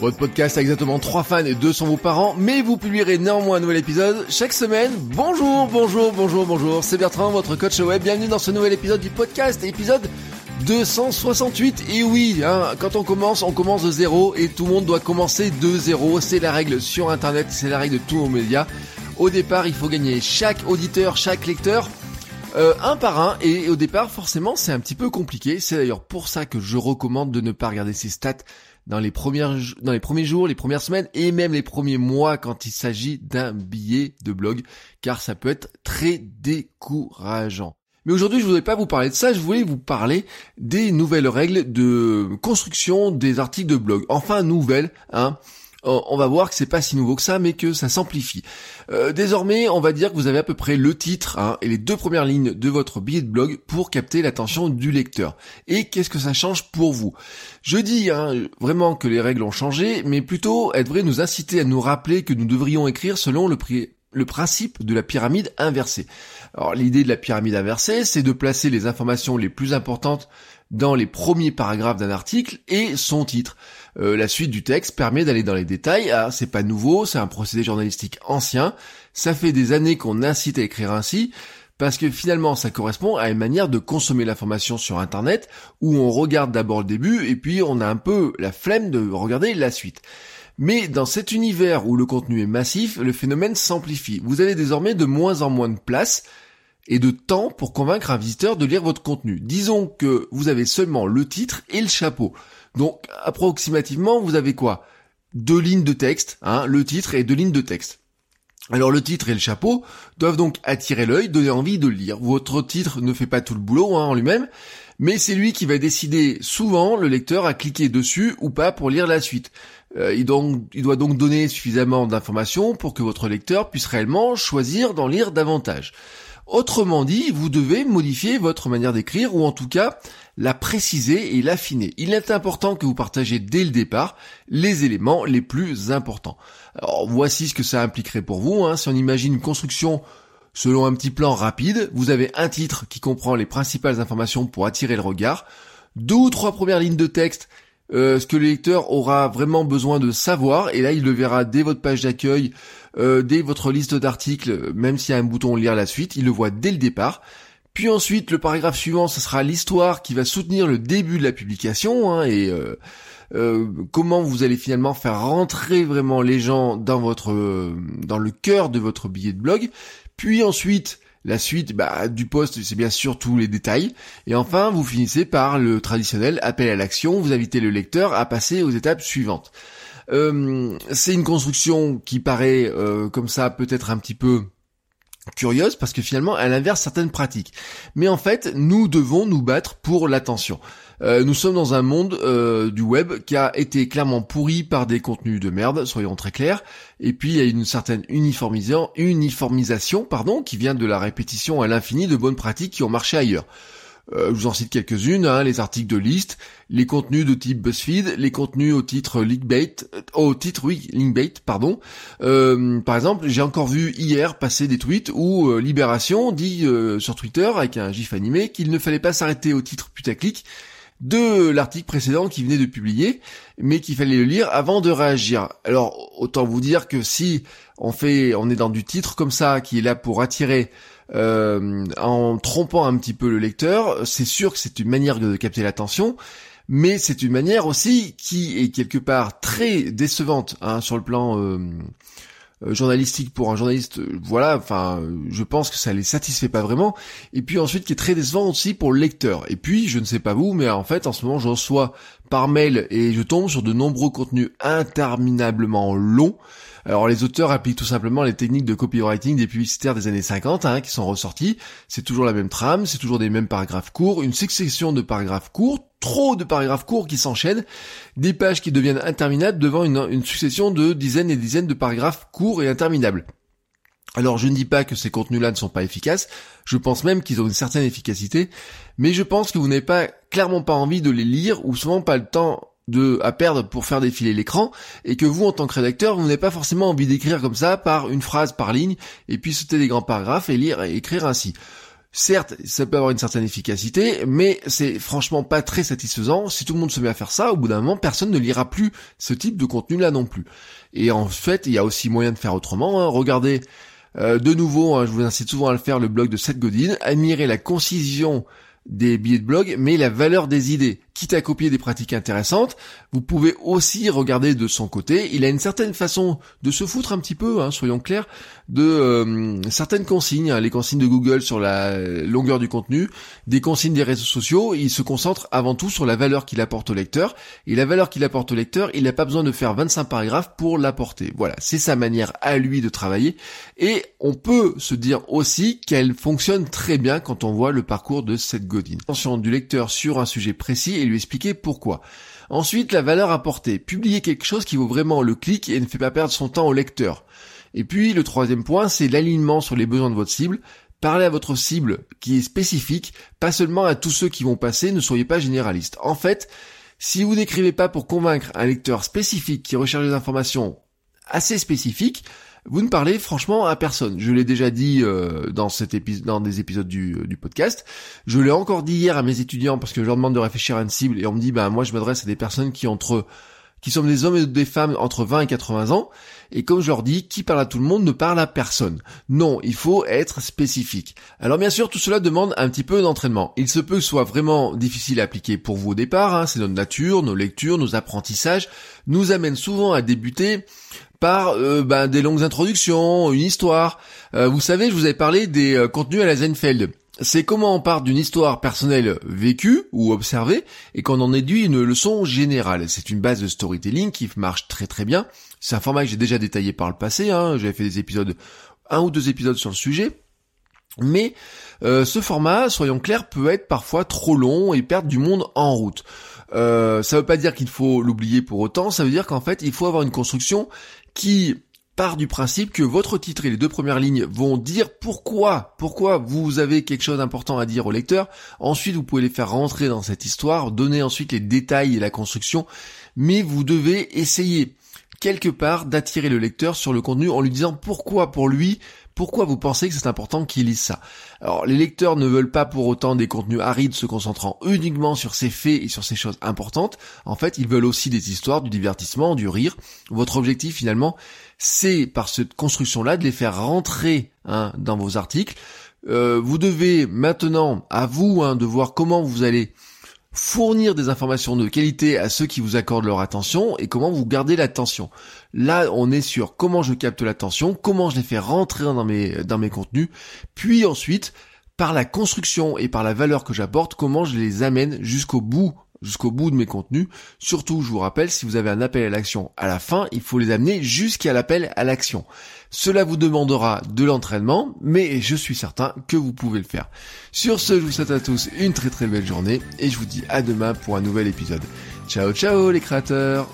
Votre podcast a exactement 3 fans et 2 sont vos parents, mais vous publierez néanmoins un nouvel épisode chaque semaine. Bonjour, bonjour, bonjour, bonjour, c'est Bertrand, votre coach web. Bienvenue dans ce nouvel épisode du podcast, épisode 268. Et oui, hein, quand on commence, on commence de zéro et tout le monde doit commencer de zéro. C'est la règle sur Internet, c'est la règle de tous nos médias. Au départ, il faut gagner chaque auditeur, chaque lecteur. Euh, un par un et au départ forcément c'est un petit peu compliqué c'est d'ailleurs pour ça que je recommande de ne pas regarder ces stats dans les premières dans les premiers jours, les premières semaines et même les premiers mois quand il s'agit d'un billet de blog car ça peut être très décourageant. Mais aujourd'hui, je voudrais pas vous parler de ça, je voulais vous parler des nouvelles règles de construction des articles de blog. Enfin, nouvelles, hein on va voir que c'est pas si nouveau que ça, mais que ça s'amplifie. Euh, désormais, on va dire que vous avez à peu près le titre hein, et les deux premières lignes de votre billet de blog pour capter l'attention du lecteur. Et qu'est-ce que ça change pour vous? Je dis hein, vraiment que les règles ont changé, mais plutôt elles devraient nous inciter à nous rappeler que nous devrions écrire selon le, le principe de la pyramide inversée. Alors l'idée de la pyramide inversée, c'est de placer les informations les plus importantes dans les premiers paragraphes d'un article et son titre. Euh, la suite du texte permet d'aller dans les détails. Ah, c'est pas nouveau, c'est un procédé journalistique ancien. Ça fait des années qu'on incite à écrire ainsi. Parce que finalement, ça correspond à une manière de consommer l'information sur Internet, où on regarde d'abord le début, et puis on a un peu la flemme de regarder la suite. Mais dans cet univers où le contenu est massif, le phénomène s'amplifie. Vous avez désormais de moins en moins de place et de temps pour convaincre un visiteur de lire votre contenu. Disons que vous avez seulement le titre et le chapeau. Donc approximativement, vous avez quoi? Deux lignes de texte, hein, le titre et deux lignes de texte. Alors le titre et le chapeau doivent donc attirer l'œil, donner envie de lire. Votre titre ne fait pas tout le boulot hein, en lui-même, mais c'est lui qui va décider souvent le lecteur à cliquer dessus ou pas pour lire la suite. Euh, il, doit donc donner suffisamment d'informations pour que votre lecteur puisse réellement choisir d'en lire davantage. Autrement dit, vous devez modifier votre manière d'écrire ou en tout cas la préciser et l'affiner. Il est important que vous partagez dès le départ les éléments les plus importants. Alors voici ce que ça impliquerait pour vous. Hein. Si on imagine une construction selon un petit plan rapide, vous avez un titre qui comprend les principales informations pour attirer le regard, deux ou trois premières lignes de texte euh, ce que le lecteur aura vraiment besoin de savoir, et là il le verra dès votre page d'accueil, euh, dès votre liste d'articles, même s'il y a un bouton lire la suite, il le voit dès le départ. Puis ensuite, le paragraphe suivant, ce sera l'histoire qui va soutenir le début de la publication, hein, et euh, comment vous allez finalement faire rentrer vraiment les gens dans votre, dans le cœur de votre billet de blog. Puis ensuite, la suite bah, du poste, c'est bien sûr tous les détails. Et enfin, vous finissez par le traditionnel appel à l'action. Vous invitez le lecteur à passer aux étapes suivantes. Euh, c'est une construction qui paraît euh, comme ça peut-être un petit peu curieuse parce que finalement elle inverse certaines pratiques. Mais en fait, nous devons nous battre pour l'attention. Euh, nous sommes dans un monde euh, du web qui a été clairement pourri par des contenus de merde, soyons très clairs. Et puis il y a une certaine uniformisation, uniformisation pardon, qui vient de la répétition à l'infini de bonnes pratiques qui ont marché ailleurs. Euh, je vous en cite quelques-unes, hein, les articles de liste, les contenus de type BuzzFeed, les contenus au titre linkbait, au titre oui linkbait, pardon. par exemple, j'ai encore vu hier passer des tweets où Libération dit sur Twitter avec un gif animé qu'il ne fallait pas s'arrêter au titre putaclic de l'article précédent qui venait de publier, mais qu'il fallait le lire avant de réagir. Alors autant vous dire que si on fait, on est dans du titre comme ça qui est là pour attirer, euh, en trompant un petit peu le lecteur, c'est sûr que c'est une manière de capter l'attention. Mais c'est une manière aussi qui est quelque part très décevante hein, sur le plan euh, euh, journalistique pour un journaliste, voilà, enfin, je pense que ça les satisfait pas vraiment. Et puis ensuite, qui est très décevant aussi pour le lecteur. Et puis, je ne sais pas vous, mais en fait, en ce moment, je reçois par mail et je tombe sur de nombreux contenus interminablement longs. Alors les auteurs appliquent tout simplement les techniques de copywriting des publicitaires des années 50 hein, qui sont ressorties. C'est toujours la même trame, c'est toujours des mêmes paragraphes courts, une succession de paragraphes courts, trop de paragraphes courts qui s'enchaînent, des pages qui deviennent interminables devant une, une succession de dizaines et dizaines de paragraphes courts et interminables. Alors je ne dis pas que ces contenus-là ne sont pas efficaces, je pense même qu'ils ont une certaine efficacité, mais je pense que vous n'avez pas clairement pas envie de les lire ou souvent pas le temps à perdre pour faire défiler l'écran et que vous en tant que rédacteur vous n'avez pas forcément envie d'écrire comme ça par une phrase par ligne et puis sauter des grands paragraphes et lire et écrire ainsi. Certes, ça peut avoir une certaine efficacité, mais c'est franchement pas très satisfaisant. Si tout le monde se met à faire ça, au bout d'un moment, personne ne lira plus ce type de contenu-là non plus. Et en fait, il y a aussi moyen de faire autrement. Hein. Regardez euh, de nouveau, hein, je vous incite souvent à le faire, le blog de Seth Godin. Admirez la concision des billets de blog, mais la valeur des idées. Quitte à copier des pratiques intéressantes, vous pouvez aussi regarder de son côté. Il a une certaine façon de se foutre un petit peu, hein, soyons clairs, de euh, certaines consignes, hein, les consignes de Google sur la longueur du contenu, des consignes des réseaux sociaux. Il se concentre avant tout sur la valeur qu'il apporte au lecteur. Et la valeur qu'il apporte au lecteur, il n'a pas besoin de faire 25 paragraphes pour l'apporter. Voilà, c'est sa manière à lui de travailler. Et on peut se dire aussi qu'elle fonctionne très bien quand on voit le parcours de cette Godin. Attention du lecteur sur un sujet précis lui expliquer pourquoi. Ensuite, la valeur apportée. Publier quelque chose qui vaut vraiment le clic et ne fait pas perdre son temps au lecteur. Et puis, le troisième point, c'est l'alignement sur les besoins de votre cible. Parlez à votre cible qui est spécifique, pas seulement à tous ceux qui vont passer, ne soyez pas généraliste. En fait, si vous n'écrivez pas pour convaincre un lecteur spécifique qui recherche des informations assez spécifiques, vous ne parlez franchement à personne. Je l'ai déjà dit euh, dans cet épisode, des épisodes du, du podcast. Je l'ai encore dit hier à mes étudiants parce que je leur demande de réfléchir à une cible et on me dit bah moi je m'adresse à des personnes qui entre qui sont des hommes et des femmes entre 20 et 80 ans. Et comme je leur dis, qui parle à tout le monde ne parle à personne. Non, il faut être spécifique. Alors bien sûr, tout cela demande un petit peu d'entraînement. Il se peut que ce soit vraiment difficile à appliquer pour vous au départ. Hein. C'est notre nature, nos lectures, nos apprentissages nous amènent souvent à débuter par euh, ben, des longues introductions, une histoire. Euh, vous savez, je vous avais parlé des euh, contenus à la Zenfeld. C'est comment on part d'une histoire personnelle vécue ou observée et qu'on en déduit une leçon générale. C'est une base de storytelling qui marche très très bien. C'est un format que j'ai déjà détaillé par le passé. Hein. J'avais fait des épisodes, un ou deux épisodes sur le sujet. Mais ce format, soyons clairs, peut être parfois trop long et perdre du monde en route. Euh, ça veut pas dire qu'il faut l'oublier pour autant, ça veut dire qu'en fait il faut avoir une construction qui part du principe que votre titre et les deux premières lignes vont dire pourquoi, pourquoi vous avez quelque chose d'important à dire au lecteur. Ensuite, vous pouvez les faire rentrer dans cette histoire, donner ensuite les détails et la construction, mais vous devez essayer quelque part d'attirer le lecteur sur le contenu en lui disant pourquoi pour lui pourquoi vous pensez que c'est important qu'il lise ça Alors, les lecteurs ne veulent pas pour autant des contenus arides se concentrant uniquement sur ces faits et sur ces choses importantes. En fait, ils veulent aussi des histoires, du divertissement, du rire. Votre objectif, finalement, c'est par cette construction-là de les faire rentrer hein, dans vos articles. Euh, vous devez maintenant, à vous, hein, de voir comment vous allez fournir des informations de qualité à ceux qui vous accordent leur attention et comment vous gardez l'attention. Là, on est sur comment je capte l'attention, comment je les fais rentrer dans mes, dans mes contenus, puis ensuite, par la construction et par la valeur que j'apporte, comment je les amène jusqu'au bout jusqu'au bout de mes contenus. Surtout, je vous rappelle, si vous avez un appel à l'action à la fin, il faut les amener jusqu'à l'appel à l'action. Cela vous demandera de l'entraînement, mais je suis certain que vous pouvez le faire. Sur ce, je vous souhaite à tous une très très belle journée et je vous dis à demain pour un nouvel épisode. Ciao ciao les créateurs